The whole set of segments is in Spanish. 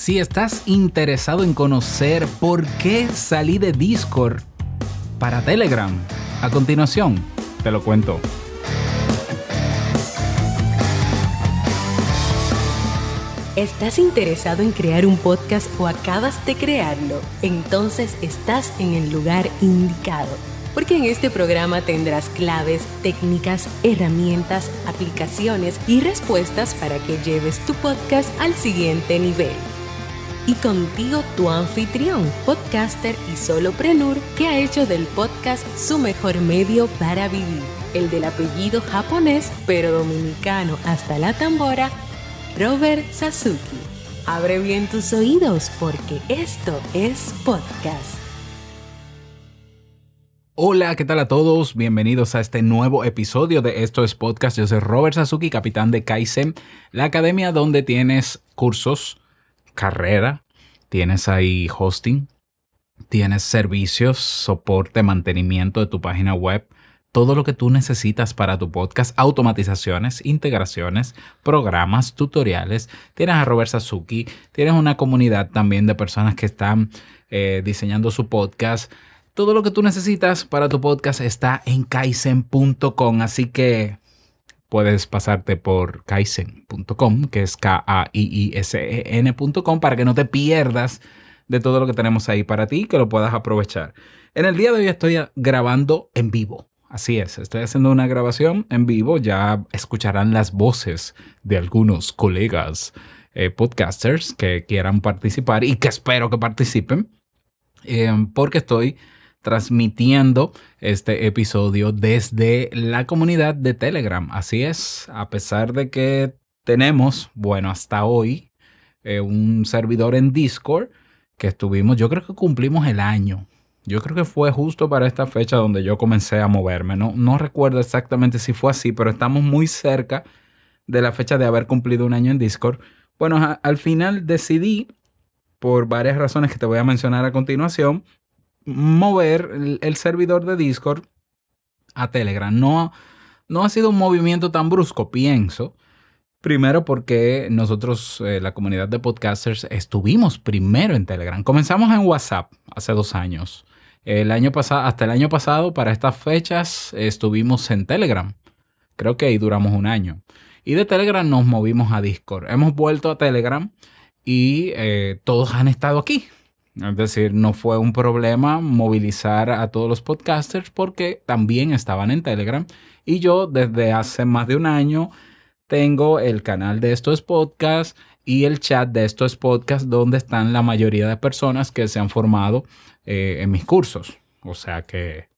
Si estás interesado en conocer por qué salí de Discord para Telegram, a continuación te lo cuento. ¿Estás interesado en crear un podcast o acabas de crearlo? Entonces estás en el lugar indicado porque en este programa tendrás claves, técnicas, herramientas, aplicaciones y respuestas para que lleves tu podcast al siguiente nivel. Y contigo tu anfitrión, podcaster y soloprenur que ha hecho del podcast su mejor medio para vivir, el del apellido japonés pero dominicano hasta la tambora, Robert Sasuki. Abre bien tus oídos porque esto es podcast. Hola, ¿qué tal a todos? Bienvenidos a este nuevo episodio de Esto es Podcast. Yo soy Robert Sasuki, capitán de Kaizen, la academia donde tienes cursos, carrera, tienes ahí hosting, tienes servicios, soporte, mantenimiento de tu página web, todo lo que tú necesitas para tu podcast, automatizaciones, integraciones, programas, tutoriales. Tienes a Robert Sasuki, tienes una comunidad también de personas que están eh, diseñando su podcast todo lo que tú necesitas para tu podcast está en kaizen.com, así que puedes pasarte por kaizen.com, que es K-A-I-I-S-E-N.com, para que no te pierdas de todo lo que tenemos ahí para ti, que lo puedas aprovechar. En el día de hoy estoy grabando en vivo. Así es, estoy haciendo una grabación en vivo. Ya escucharán las voces de algunos colegas eh, podcasters que quieran participar y que espero que participen, eh, porque estoy transmitiendo este episodio desde la comunidad de Telegram. Así es, a pesar de que tenemos, bueno, hasta hoy, eh, un servidor en Discord que estuvimos, yo creo que cumplimos el año. Yo creo que fue justo para esta fecha donde yo comencé a moverme. No, no recuerdo exactamente si fue así, pero estamos muy cerca de la fecha de haber cumplido un año en Discord. Bueno, al final decidí, por varias razones que te voy a mencionar a continuación, mover el, servidor de Discord a Telegram. No, no ha sido un movimiento tan brusco, pienso. Primero porque nosotros, eh, la comunidad de podcasters, estuvimos primero en Telegram. Comenzamos en WhatsApp hace dos años. El año pasado, hasta el año pasado, para estas fechas, estuvimos en Telegram. Creo que ahí duramos un año. Y de Telegram nos movimos a Discord. Hemos vuelto a Telegram y eh, todos han estado aquí. Es decir, no fue un problema movilizar a todos los podcasters porque también estaban en Telegram. Y yo desde hace más de un año tengo el canal de estos podcasts y el chat de estos podcasts donde están la mayoría de personas que se han formado eh, en mis cursos. O sea que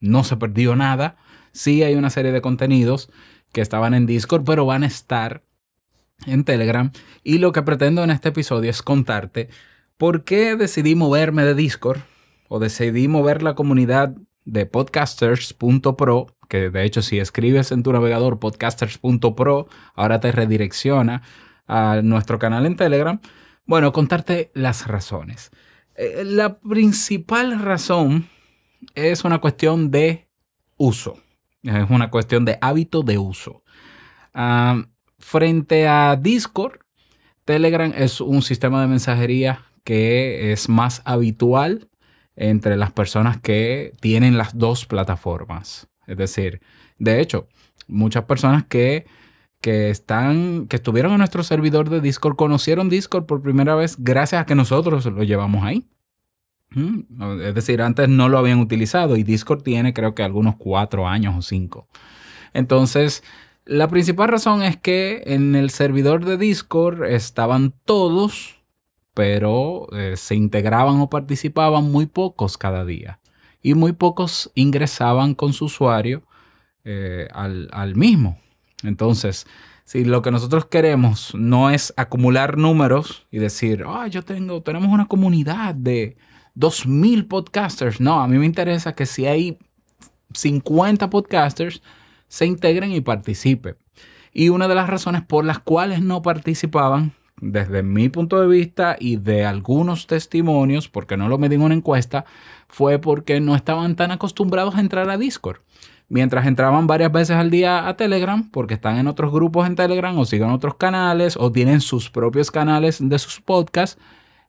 no se perdió nada. Sí hay una serie de contenidos que estaban en Discord, pero van a estar en Telegram. Y lo que pretendo en este episodio es contarte ¿Por qué decidí moverme de Discord? O decidí mover la comunidad de podcasters.pro, que de hecho si escribes en tu navegador podcasters.pro, ahora te redirecciona a nuestro canal en Telegram. Bueno, contarte las razones. Eh, la principal razón es una cuestión de uso. Es una cuestión de hábito de uso. Ah, frente a Discord, Telegram es un sistema de mensajería que es más habitual entre las personas que tienen las dos plataformas. Es decir, de hecho, muchas personas que, que, están, que estuvieron en nuestro servidor de Discord conocieron Discord por primera vez gracias a que nosotros lo llevamos ahí. Mm, es decir, antes no lo habían utilizado y Discord tiene creo que algunos cuatro años o cinco. Entonces, la principal razón es que en el servidor de Discord estaban todos pero eh, se integraban o participaban muy pocos cada día y muy pocos ingresaban con su usuario eh, al, mismo. Entonces, si lo que nosotros queremos no es acumular números y decir, ah, yo tengo, tenemos una comunidad de 2.000 podcasters. No, a mí me interesa que si hay 50 podcasters, se integren y participen. Y una de las razones por las cuales no participaban desde mi punto de vista y de algunos testimonios, porque no lo medí en una encuesta, fue porque no estaban tan acostumbrados a entrar a Discord. mientras entraban varias veces al día a Telegram, porque están en otros grupos en Telegram o siguen otros canales o tienen sus propios canales de sus podcasts.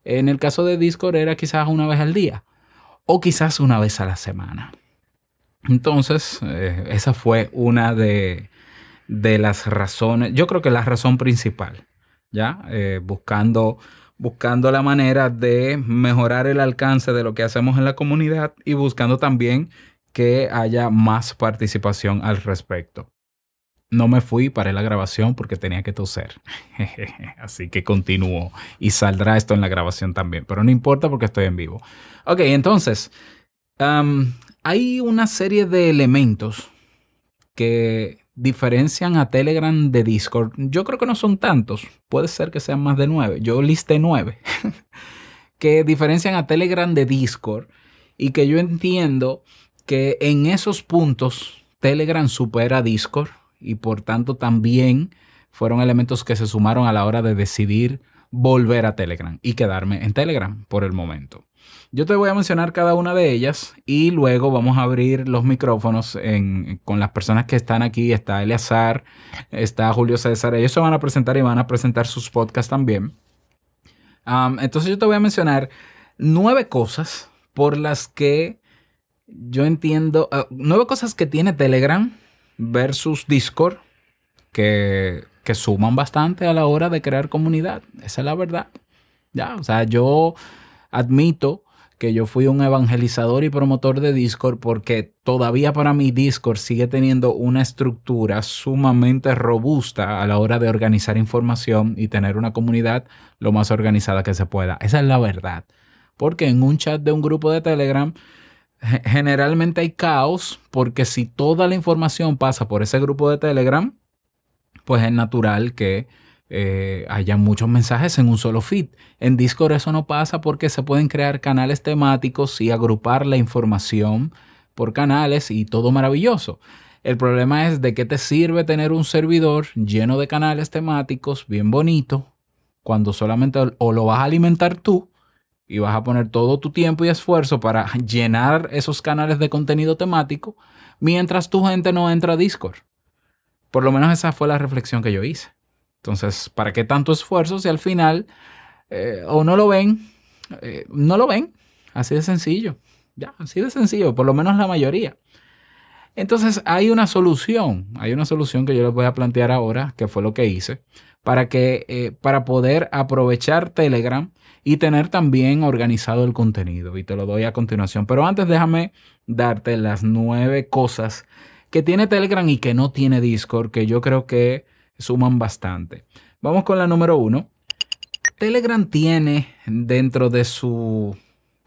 En el caso de Discord era quizás una vez al día o quizás una vez a la semana. Entonces, eh, esa fue una de, las razones, yo creo que la razón principal, ¿ya? Eh, buscando, buscando la manera de mejorar el alcance de lo que hacemos en la comunidad y buscando también que haya más participación al respecto. No me fui para la grabación porque tenía que toser. Así que continúo y saldrá esto en la grabación también. Pero no importa porque estoy en vivo. Ok, entonces, hay una serie de elementos que diferencian a Telegram de Discord. Yo creo que no son tantos. Puede ser que sean más de nueve. Yo listé nueve. que diferencian a Telegram de Discord y que yo entiendo que en esos puntos Telegram supera Discord y por tanto también fueron elementos que se sumaron a la hora de decidir volver a Telegram y quedarme en Telegram por el momento. Yo te voy a mencionar cada una de ellas y luego vamos a abrir los micrófonos con las personas que están aquí. Está Eleazar, está Julio César. Ellos se van a presentar y van a presentar sus podcasts también. entonces yo te voy a mencionar nueve cosas por las que yo entiendo, ah, nueve cosas que tiene Telegram versus Discord que, que, suman bastante a la hora de crear comunidad. Esa es la verdad. Ya, o sea, yo admito que yo fui un evangelizador y promotor de Discord porque todavía para mí Discord sigue teniendo una estructura sumamente robusta a la hora de organizar información y tener una comunidad lo más organizada que se pueda. Esa es la verdad. Porque en un chat de un grupo de Telegram generalmente hay caos porque si toda la información pasa por ese grupo de Telegram, pues es natural que eh, haya muchos mensajes en un solo feed. En Discord eso no pasa porque se pueden crear canales temáticos y agrupar la información por canales y todo maravilloso. El problema es de qué te sirve tener un servidor lleno de canales temáticos bien bonito cuando solamente o lo vas a alimentar tú y vas a poner todo tu tiempo y esfuerzo para llenar esos canales de contenido temático mientras tu gente no entra a Discord. Por lo menos esa fue la reflexión que yo hice. Entonces, ¿para qué tanto esfuerzo si al final eh, o no lo ven? Eh, no lo ven. Así de sencillo. Ya, así de sencillo, por lo menos la mayoría. Entonces, hay una solución. Hay una solución que yo les voy a plantear ahora, que fue lo que hice, para que, eh, para poder aprovechar Telegram y tener también organizado el contenido. Y te lo doy a continuación. Pero antes déjame darte las nueve cosas que tiene Telegram y que no tiene Discord, que yo creo que suman bastante. Vamos con la número uno. Telegram tiene dentro de su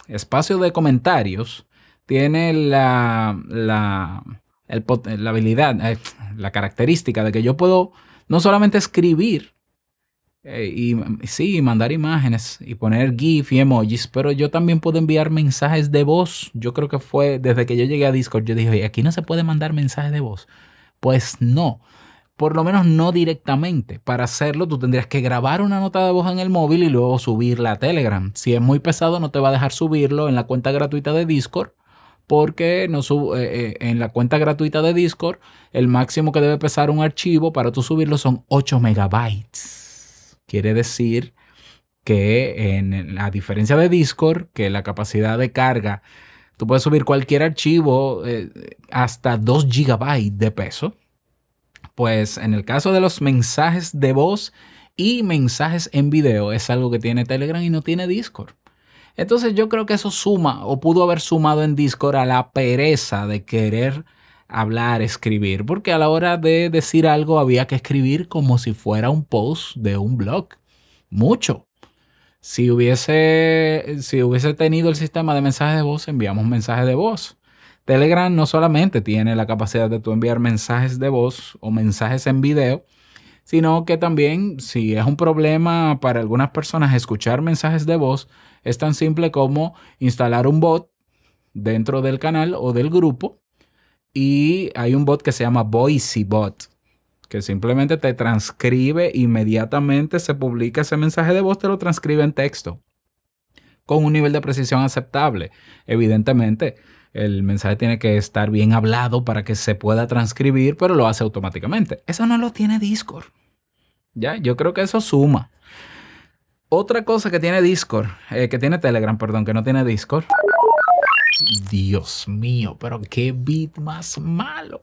espacio de comentarios, tiene la, la, la habilidad, eh, la característica de que yo puedo no solamente escribir, eh, y sí, mandar imágenes y poner GIF y emojis, pero yo también puedo enviar mensajes de voz. Yo creo que fue desde que yo llegué a Discord, yo dije, aquí no se puede mandar mensajes de voz. Pues no, por lo menos no directamente. Para hacerlo, tú tendrías que grabar una nota de voz en el móvil y luego subirla a Telegram. Si es muy pesado, no te va a dejar subirlo en la cuenta gratuita de Discord. Porque no eh, eh, en la cuenta gratuita de Discord, el máximo que debe pesar un archivo para tú subirlo son 8 megabytes. Quiere decir que en, a diferencia de Discord, que la capacidad de carga, tú puedes subir cualquier archivo eh, hasta 2 gigabytes de peso. Pues en el caso de los mensajes de voz y mensajes en video es algo que tiene Telegram y no tiene Discord. Entonces yo creo que eso suma o pudo haber sumado en Discord a la pereza de querer hablar, escribir, porque a la hora de decir algo había que escribir como si fuera un post de un blog. Mucho. Si hubiese, si hubiese tenido el sistema de mensajes de voz, enviamos mensajes de voz. Telegram no solamente tiene la capacidad de tú enviar mensajes de voz o mensajes en video, sino que también si es un problema para algunas personas escuchar mensajes de voz, es tan simple como instalar un bot dentro del canal o del grupo y hay un bot que se llama VoicyBot, que simplemente te transcribe inmediatamente, se publica ese mensaje de voz, te lo transcribe en texto, con un nivel de precisión aceptable. Evidentemente, El mensaje tiene que estar bien hablado para que se pueda transcribir, pero lo hace automáticamente. Eso no lo tiene Discord. Ya, yo creo que eso suma. Otra cosa que tiene Discord, eh, que tiene Telegram, perdón, que no tiene Discord. Dios mío, pero qué beat más malo.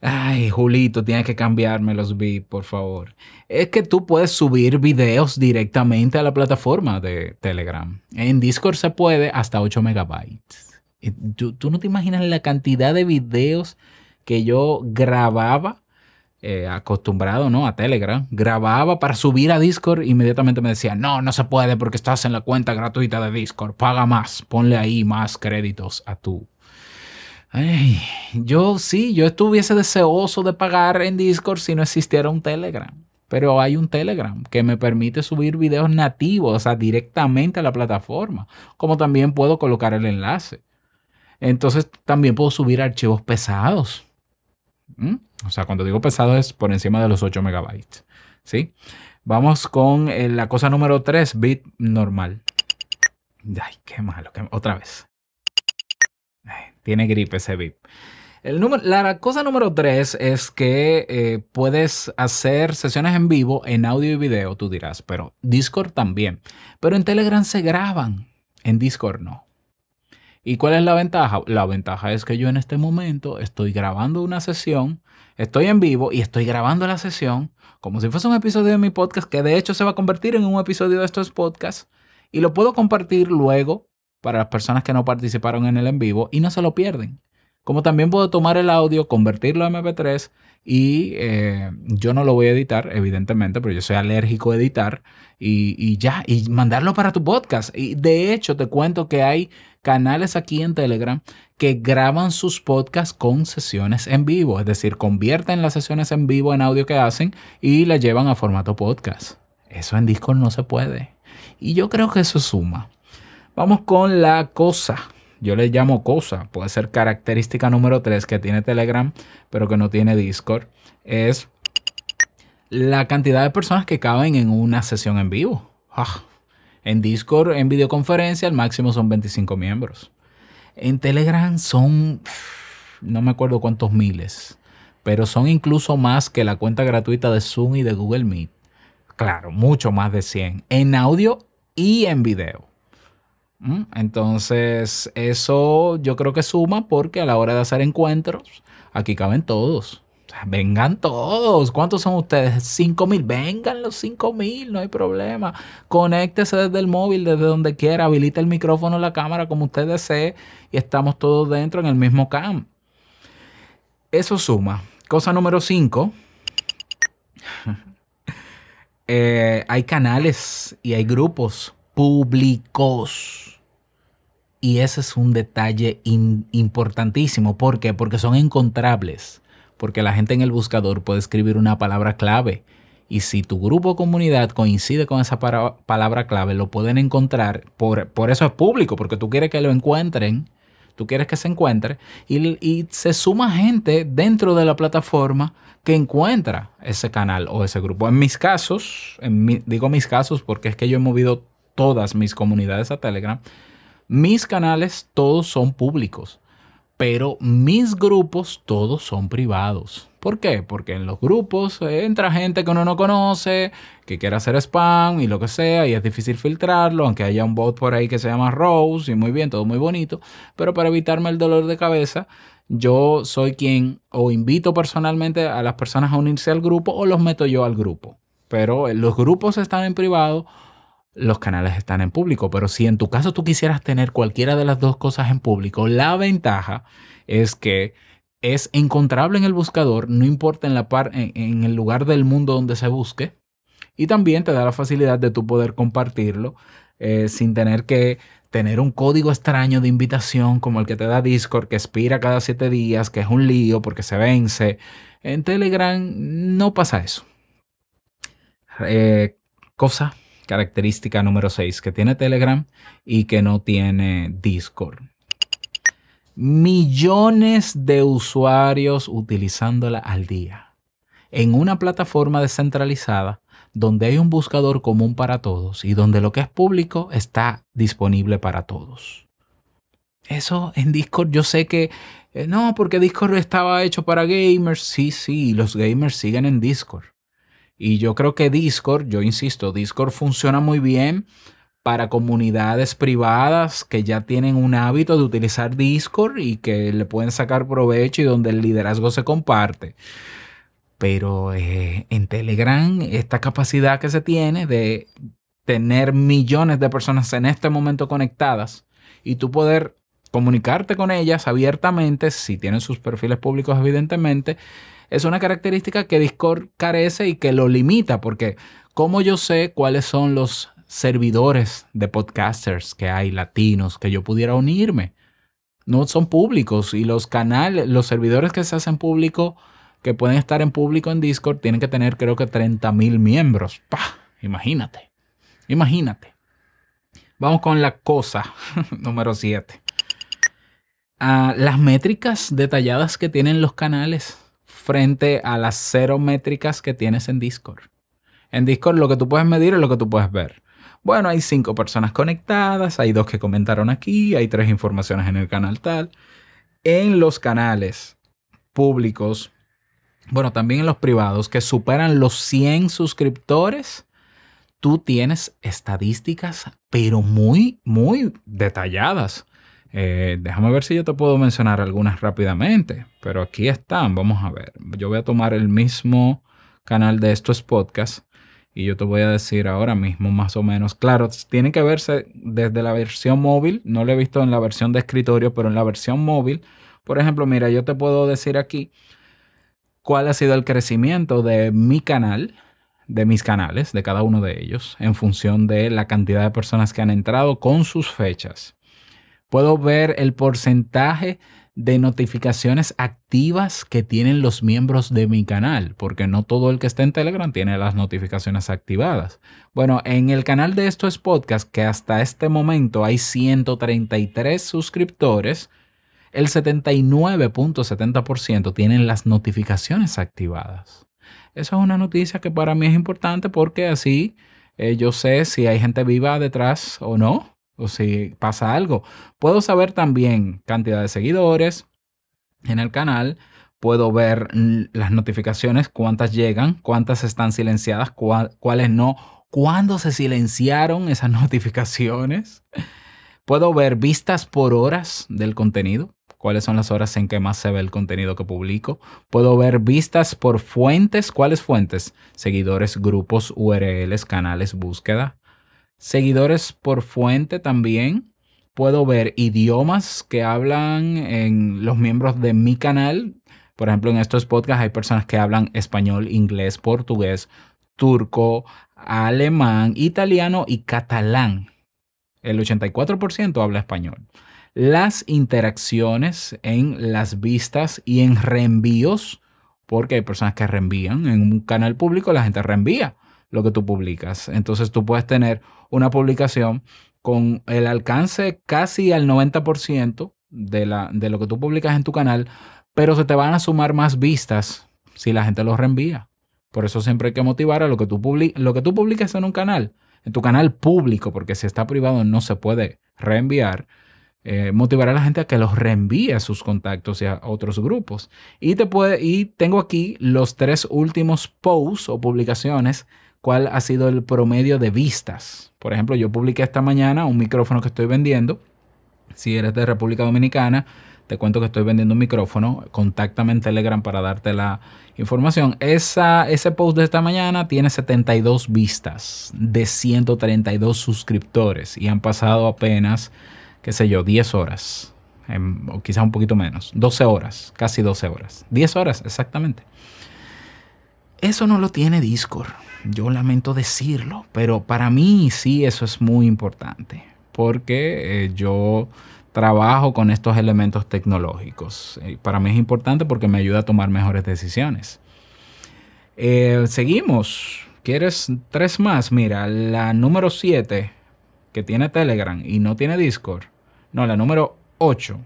Ay, Julito, tienes que cambiarme los beats, por favor. Es que tú puedes subir videos directamente a la plataforma de Telegram. En Discord se puede hasta 8 megabytes. Tú, tú no te imaginas la cantidad de videos que yo grababa eh, acostumbrado ¿no? a Telegram, grababa para subir a Discord, inmediatamente me decía, no, no se puede porque estás en la cuenta gratuita de Discord, paga más, ponle ahí más créditos a tu... yo sí, yo estuviese deseoso de pagar en Discord si no existiera un Telegram. Pero hay un Telegram que me permite subir videos nativos, o sea, directamente a la plataforma. Como también puedo colocar el enlace. Entonces también puedo subir archivos pesados. ¿Mm? O sea, cuando digo pesado es por encima de los 8 megabytes. ¿Sí? Vamos con eh, la cosa número 3, bit normal. Ay, qué malo. Otra vez. tiene gripe ese bit. El número, la cosa número 3 es que eh, puedes hacer sesiones en vivo en audio y video, tú dirás, pero Discord también. Pero en Telegram se graban, en Discord no. ¿Y cuál es la ventaja? La ventaja es que yo en este momento estoy grabando una sesión, estoy en vivo y estoy grabando la sesión como si fuese un episodio de mi podcast, que de hecho se va a convertir en un episodio de estos podcasts y lo puedo compartir luego para las personas que no participaron en el en vivo y no se lo pierden. Como también puedo tomar el audio, convertirlo a MP3 y eh, yo no lo voy a editar, evidentemente, pero yo soy alérgico a editar y, ya, y mandarlo para tu podcast. Y de hecho, te cuento que hay canales aquí en Telegram que graban sus podcasts con sesiones en vivo, es decir, convierten las sesiones en vivo en audio que hacen y las llevan a formato podcast. Eso en Discord no se puede. Y yo creo que eso suma. Vamos con la cosa. Yo le llamo cosa. Puede ser característica número 3 que tiene Telegram, pero que no tiene Discord. Es la cantidad de personas que caben en una sesión en vivo. Ah, en Discord, en videoconferencia, el máximo son 25 miembros. En Telegram son, no me acuerdo cuántos miles, pero son incluso más que la cuenta gratuita de Zoom y de Google Meet. Claro, mucho más de 100. En audio y en video. Entonces, eso yo creo que suma porque a la hora de hacer encuentros, aquí caben todos. Vengan todos. ¿Cuántos son ustedes? Cinco mil. Vengan los cinco mil, no hay problema. Conéctese desde el móvil, desde donde quiera. Habilita el micrófono, la cámara, como usted desee. Y estamos todos dentro en el mismo cam. Eso suma. Cosa número cinco. Eh, hay canales y hay grupos públicos. Y ese es un detalle importantísimo. ¿Por qué? Porque son encontrables porque la gente en el buscador puede escribir una palabra clave. Y si tu grupo o comunidad coincide con esa palabra clave, lo pueden encontrar. Por, por, eso es público, porque tú quieres que lo encuentren, tú quieres que se encuentre. Y, se suma gente dentro de la plataforma que encuentra ese canal o ese grupo. En mis casos, digo mis casos porque es que yo he movido todas mis comunidades a Telegram. Mis canales todos son públicos pero mis grupos todos son privados. ¿Por qué? Porque en los grupos entra gente que uno no conoce, que quiere hacer spam y lo que sea, y es difícil filtrarlo, aunque haya un bot por ahí que se llama Rose, y muy bien, todo muy bonito, pero para evitarme el dolor de cabeza, yo soy quien o invito personalmente a las personas a unirse al grupo o los meto yo al grupo. Pero los grupos están en privado los canales están en público. Pero si en tu caso tú quisieras tener cualquiera de las dos cosas en público, la ventaja es que es encontrable en el buscador, no importa en, la par en, el lugar del mundo donde se busque. Y también te da la facilidad de tú poder compartirlo eh, sin tener que tener un código extraño de invitación como el que te da Discord, que expira cada siete días, que es un lío porque se vence. En Telegram no pasa eso. Eh, cosa característica número 6, que tiene Telegram y que no tiene Discord. Millones de usuarios utilizándola al día. En una plataforma descentralizada donde hay un buscador común para todos y donde lo que es público está disponible para todos. Eso en Discord yo sé que eh, no, porque Discord estaba hecho para gamers. Sí, sí, los gamers siguen en Discord. Y yo creo que Discord, yo insisto, Discord funciona muy bien para comunidades privadas que ya tienen un hábito de utilizar Discord y que le pueden sacar provecho y donde el liderazgo se comparte. Pero eh, en Telegram, esta capacidad que se tiene de tener millones de personas en este momento conectadas y tú poder comunicarte con ellas abiertamente, si tienen sus perfiles públicos evidentemente, es una característica que Discord carece y que lo limita, porque como yo sé cuáles son los servidores de podcasters que hay latinos que yo pudiera unirme? No son públicos y los canales, los servidores que se hacen público, que pueden estar en público en Discord, tienen que tener creo que 30 mil miembros. ¡Pah! Imagínate, imagínate. Vamos con la cosa número 7 las métricas detalladas que tienen los canales frente a las cero métricas que tienes en Discord. En Discord lo que tú puedes medir es lo que tú puedes ver. Bueno, hay cinco personas conectadas, hay dos que comentaron aquí, hay tres informaciones en el canal tal. En los canales públicos, bueno, también en los privados que superan los 100 suscriptores, tú tienes estadísticas, pero muy, muy detalladas eh, déjame ver si yo te puedo mencionar algunas rápidamente, pero aquí están, vamos a ver. Yo voy a tomar el mismo canal de estos podcasts y yo te voy a decir ahora mismo más o menos. Claro, tiene que verse desde la versión móvil, no lo he visto en la versión de escritorio, pero en la versión móvil, por ejemplo, mira, yo te puedo decir aquí cuál ha sido el crecimiento de mi canal de mis canales, de cada uno de ellos, en función de la cantidad de personas que han entrado con sus fechas. Puedo ver el porcentaje de notificaciones activas que tienen los miembros de mi canal, porque no todo el que está en Telegram tiene las notificaciones activadas. Bueno, en el canal de estos podcasts, que hasta este momento hay 133 suscriptores, el 79.70% tienen las notificaciones activadas. Esa es una noticia que para mí es importante porque así eh, yo sé si hay gente viva detrás o no o si pasa algo. Puedo saber también cantidad de seguidores en el canal. Puedo ver las notificaciones, cuántas llegan, cuántas están silenciadas, cuáles no, cuándo se silenciaron esas notificaciones. Puedo ver vistas por horas del contenido, cuáles son las horas en que más se ve el contenido que publico. Puedo ver vistas por fuentes, cuáles fuentes, seguidores, grupos, URLs, canales, búsqueda seguidores por fuente también. Puedo ver idiomas que hablan en los miembros de mi canal. Por ejemplo, en estos podcasts hay personas que hablan español, inglés, portugués, turco, alemán, italiano y catalán. El 84% habla español. Las interacciones en las vistas y en reenvíos, porque hay personas que reenvían. En un canal público la gente reenvía lo que tú publicas. Entonces tú puedes tener una publicación con el alcance casi al 90% de, la, de lo que tú publicas en tu canal, pero se te van a sumar más vistas si la gente los reenvía. Por eso siempre hay que motivar a lo que tú, lo que tú publicas en un canal, en tu canal público, porque si está privado no se puede reenviar. Eh, motivar a la gente a que los reenvíe a sus contactos y a otros grupos. Y, te puede, y tengo aquí los tres últimos posts o publicaciones cuál ha sido el promedio de vistas. Por ejemplo, yo publiqué esta mañana un micrófono que estoy vendiendo. Si eres de República Dominicana, te cuento que estoy vendiendo un micrófono. Contáctame en Telegram para darte la información. Esa, ese post de esta mañana tiene 72 vistas de 132 suscriptores y han pasado apenas, qué sé yo, 10 horas. o quizás un poquito menos. 12 horas, casi 12 horas. 10 horas, exactamente. Eso no lo tiene Discord. Yo lamento decirlo, pero para mí sí eso es muy importante, porque eh, yo trabajo con estos elementos tecnológicos. Eh, para mí es importante porque me ayuda a tomar mejores decisiones. Eh, seguimos. ¿Quieres tres más? Mira, la número 7, que tiene Telegram y no tiene Discord. No, la número 8.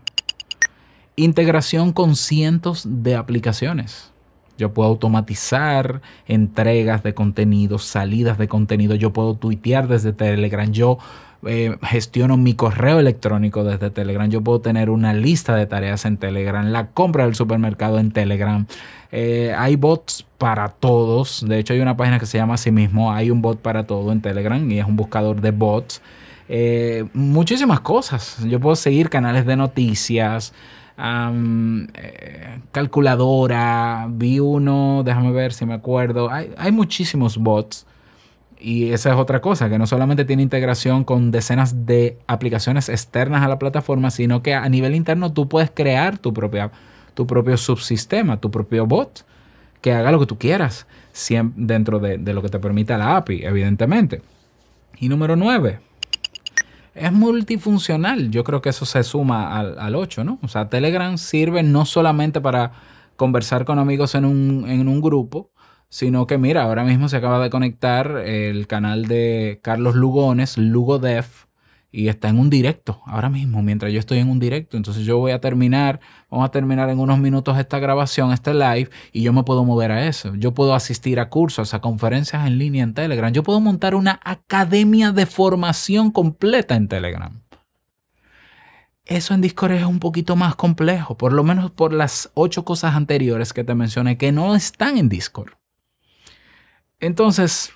Integración con cientos de aplicaciones. Yo puedo automatizar entregas de contenido, salidas de contenido. Yo puedo tuitear desde Telegram. Yo eh, gestiono mi correo electrónico desde Telegram. Yo puedo tener una lista de tareas en Telegram. La compra del supermercado en Telegram. Eh, hay bots para todos. De hecho, hay una página que se llama así mismo. Hay un bot para todo en Telegram y es un buscador de bots. Eh, muchísimas cosas. Yo puedo seguir canales de noticias. Calculadora, vi uno, déjame ver si me acuerdo. Hay, hay muchísimos bots y esa es otra cosa, que no solamente tiene integración con decenas de aplicaciones externas a la plataforma, sino que a nivel interno tú puedes crear tu, propia, tu propio subsistema, tu propio bot, que haga lo que tú quieras, dentro de, lo que te permita la API, evidentemente. Y número 9, es multifuncional. Yo creo que eso se suma al, al 8, ¿no? O sea, Telegram sirve no solamente para conversar con amigos en un, en un grupo, sino que mira, ahora mismo se acaba de conectar el canal de Carlos Lugones, LugoDef, y está en un directo ahora mismo, mientras yo estoy en un directo. Entonces yo voy a terminar, vamos a terminar en unos minutos esta grabación, este live, y yo me puedo mover a eso. Yo puedo asistir a cursos, a conferencias en línea en Telegram. Yo puedo montar una academia de formación completa en Telegram. Eso en Discord es un poquito más complejo, por lo menos por las ocho cosas anteriores que te mencioné que no están en Discord. Entonces,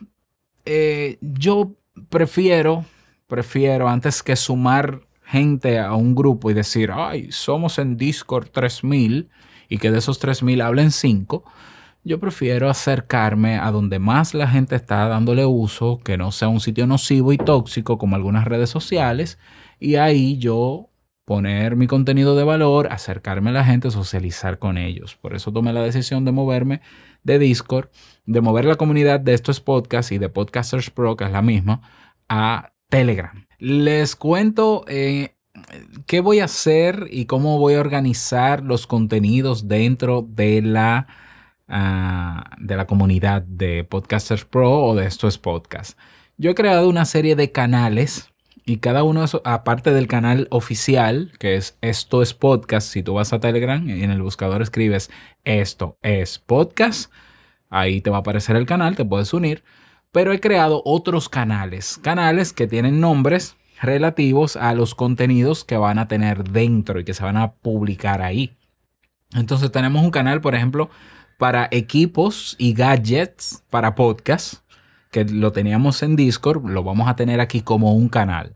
eh, yo prefiero, prefiero antes que sumar gente a un grupo y decir, ay, somos en Discord 3000 y que de esos 3000 hablen 5, yo prefiero acercarme a donde más la gente está dándole uso, que no sea un sitio nocivo y tóxico como algunas redes sociales, y ahí yo poner mi contenido de valor, acercarme a la gente, socializar con ellos. Por eso tomé la decisión de moverme de Discord, de mover la comunidad de estos podcasts y de Podcasters Pro, que es la misma, a Telegram. Les cuento eh, qué voy a hacer y cómo voy a organizar los contenidos dentro de la, ah, de la comunidad de Podcasters Pro o de estos podcasts. Yo he creado una serie de canales y cada uno, aparte del canal oficial, que es Esto es Podcast, si tú vas a Telegram y en el buscador escribes Esto es Podcast, ahí te va a aparecer el canal, te puedes unir. Pero he creado otros canales, canales que tienen nombres relativos a los contenidos que van a tener dentro y que se van a publicar ahí. Entonces tenemos un canal, por ejemplo, para equipos y gadgets para podcast que lo teníamos en Discord, lo vamos a tener aquí como un canal.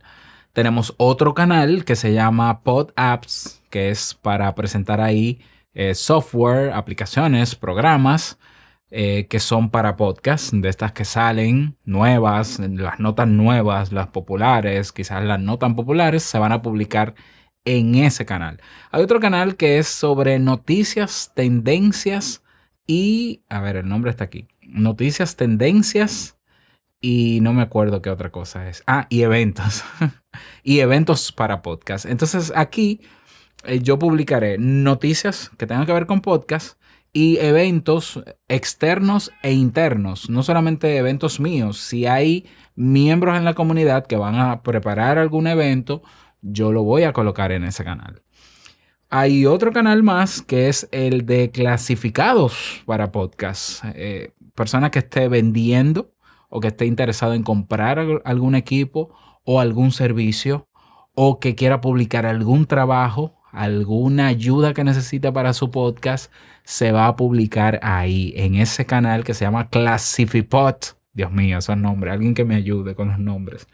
Tenemos otro canal que se llama Pod Apps, que es para presentar ahí eh, software, aplicaciones, programas eh, que son para podcast, de estas que salen nuevas, las notas nuevas, las populares, quizás las no tan populares, se van a publicar en ese canal. Hay otro canal que es sobre noticias, tendencias y, a ver, el nombre está aquí. Noticias, tendencias y no me acuerdo qué otra cosa es. Ah, y eventos. y eventos para podcast. Entonces aquí eh, yo publicaré noticias que tengan que ver con podcast y eventos externos e internos. No solamente eventos míos. Si hay miembros en la comunidad que van a preparar algún evento, yo lo voy a colocar en ese canal. Hay otro canal más que es el de clasificados para podcast. Eh, persona que esté vendiendo o que esté interesado en comprar algún equipo o algún servicio o que quiera publicar algún trabajo, alguna ayuda que necesita para su podcast, se va a publicar ahí, en ese canal que se llama Classifipod. Dios mío, esos nombres, alguien que me ayude con los nombres.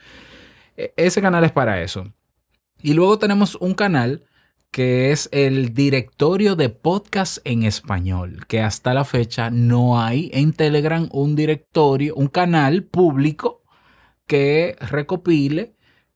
E, ese canal es para eso. Y luego tenemos un canal que es el directorio de podcast en español, que hasta la fecha no hay en Telegram un directorio, un canal público que recopile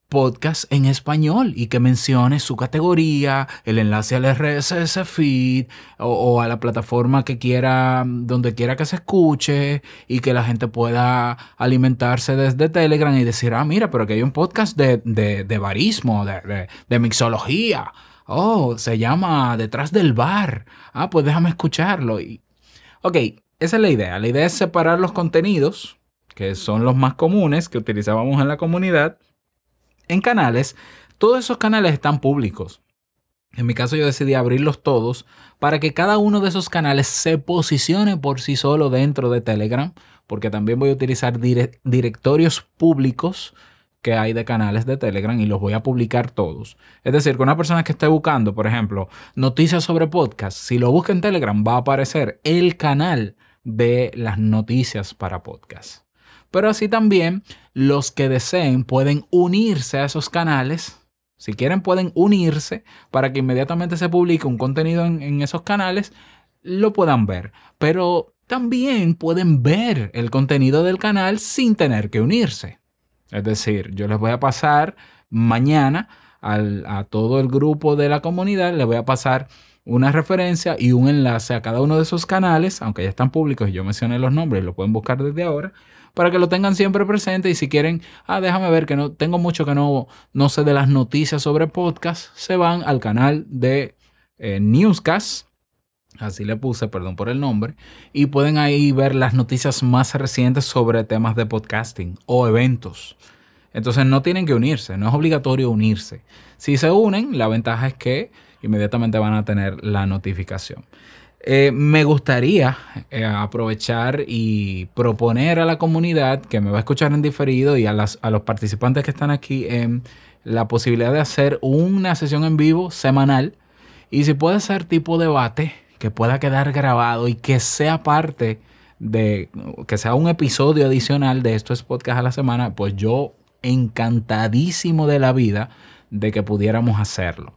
podcast en español y que mencione su categoría, el enlace al RSS feed o, a la plataforma que quiera, donde quiera que se escuche y que la gente pueda alimentarse desde Telegram y decir, ah, mira, pero que hay un podcast de, de, barismo, de, de mixología Oh, se llama Detrás del bar. Ah, pues déjame escucharlo. Y... Ok, esa es la idea. La idea es separar los contenidos, que son los más comunes que utilizábamos en la comunidad, en canales. Todos esos canales están públicos. En mi caso yo decidí abrirlos todos para que cada uno de esos canales se posicione por sí solo dentro de Telegram, porque también voy a utilizar directorios públicos que hay de canales de Telegram y los voy a publicar todos. Es decir, que una persona que esté buscando, por ejemplo, noticias sobre podcast, si lo busca en Telegram va a aparecer el canal de las noticias para podcast. Pero así también los que deseen pueden unirse a esos canales. Si quieren pueden unirse para que inmediatamente se publique un contenido en, esos canales, lo puedan ver. Pero también pueden ver el contenido del canal sin tener que unirse. Es decir, yo les voy a pasar mañana a todo el grupo de la comunidad, les voy a pasar una referencia y un enlace a cada uno de esos canales, aunque ya están públicos y yo mencioné los nombres lo pueden buscar desde ahora, para que lo tengan siempre presente y si quieren, ah, déjame ver que no tengo mucho que no, no sé de las noticias sobre podcast, se van al canal de eh, Newscast, así le puse, perdón por el nombre, y pueden ahí ver las noticias más recientes sobre temas de podcasting o eventos. Entonces no tienen que unirse, no es obligatorio unirse. Si se unen, la ventaja es que inmediatamente van a tener la notificación. Eh, me gustaría eh, aprovechar y proponer a la comunidad que me va a escuchar en diferido y a, a los participantes que están aquí en la posibilidad de hacer una sesión en vivo semanal y si puede ser tipo debate que pueda quedar grabado y que sea parte de, que sea un episodio adicional de estos podcasts a la semana, pues yo encantadísimo de la vida de que pudiéramos hacerlo.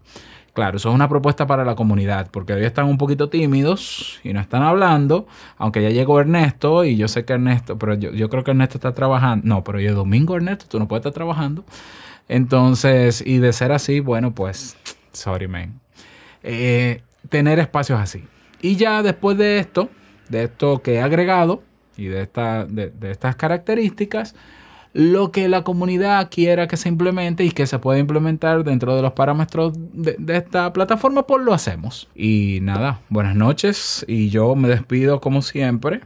Claro, eso es una propuesta para la comunidad, porque hoy están un poquito tímidos y no están hablando, aunque ya llegó Ernesto y yo sé que Ernesto, pero yo, creo que Ernesto está trabajando. No, pero yo domingo Ernesto, tú no puedes estar trabajando. Entonces, y de ser así, bueno, pues, sorry man. Eh, tener espacios así. Y ya después de esto, de esto que he agregado y de, esta, de, estas características, lo que la comunidad quiera que se implemente y que se pueda implementar dentro de los parámetros de, esta plataforma, pues lo hacemos. Y nada, buenas noches y yo me despido como siempre,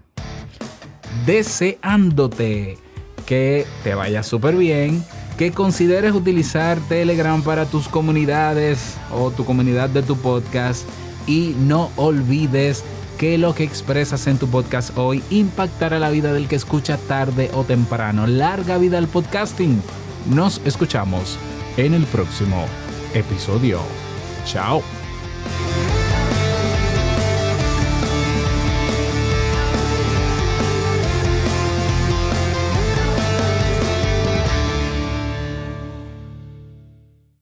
deseándote que te vaya súper bien, que consideres utilizar Telegram para tus comunidades o tu comunidad de tu podcast y no olvides que lo que expresas en tu podcast hoy impactará la vida del que escucha tarde o temprano. Larga vida al podcasting. Nos escuchamos en el próximo episodio. Chao.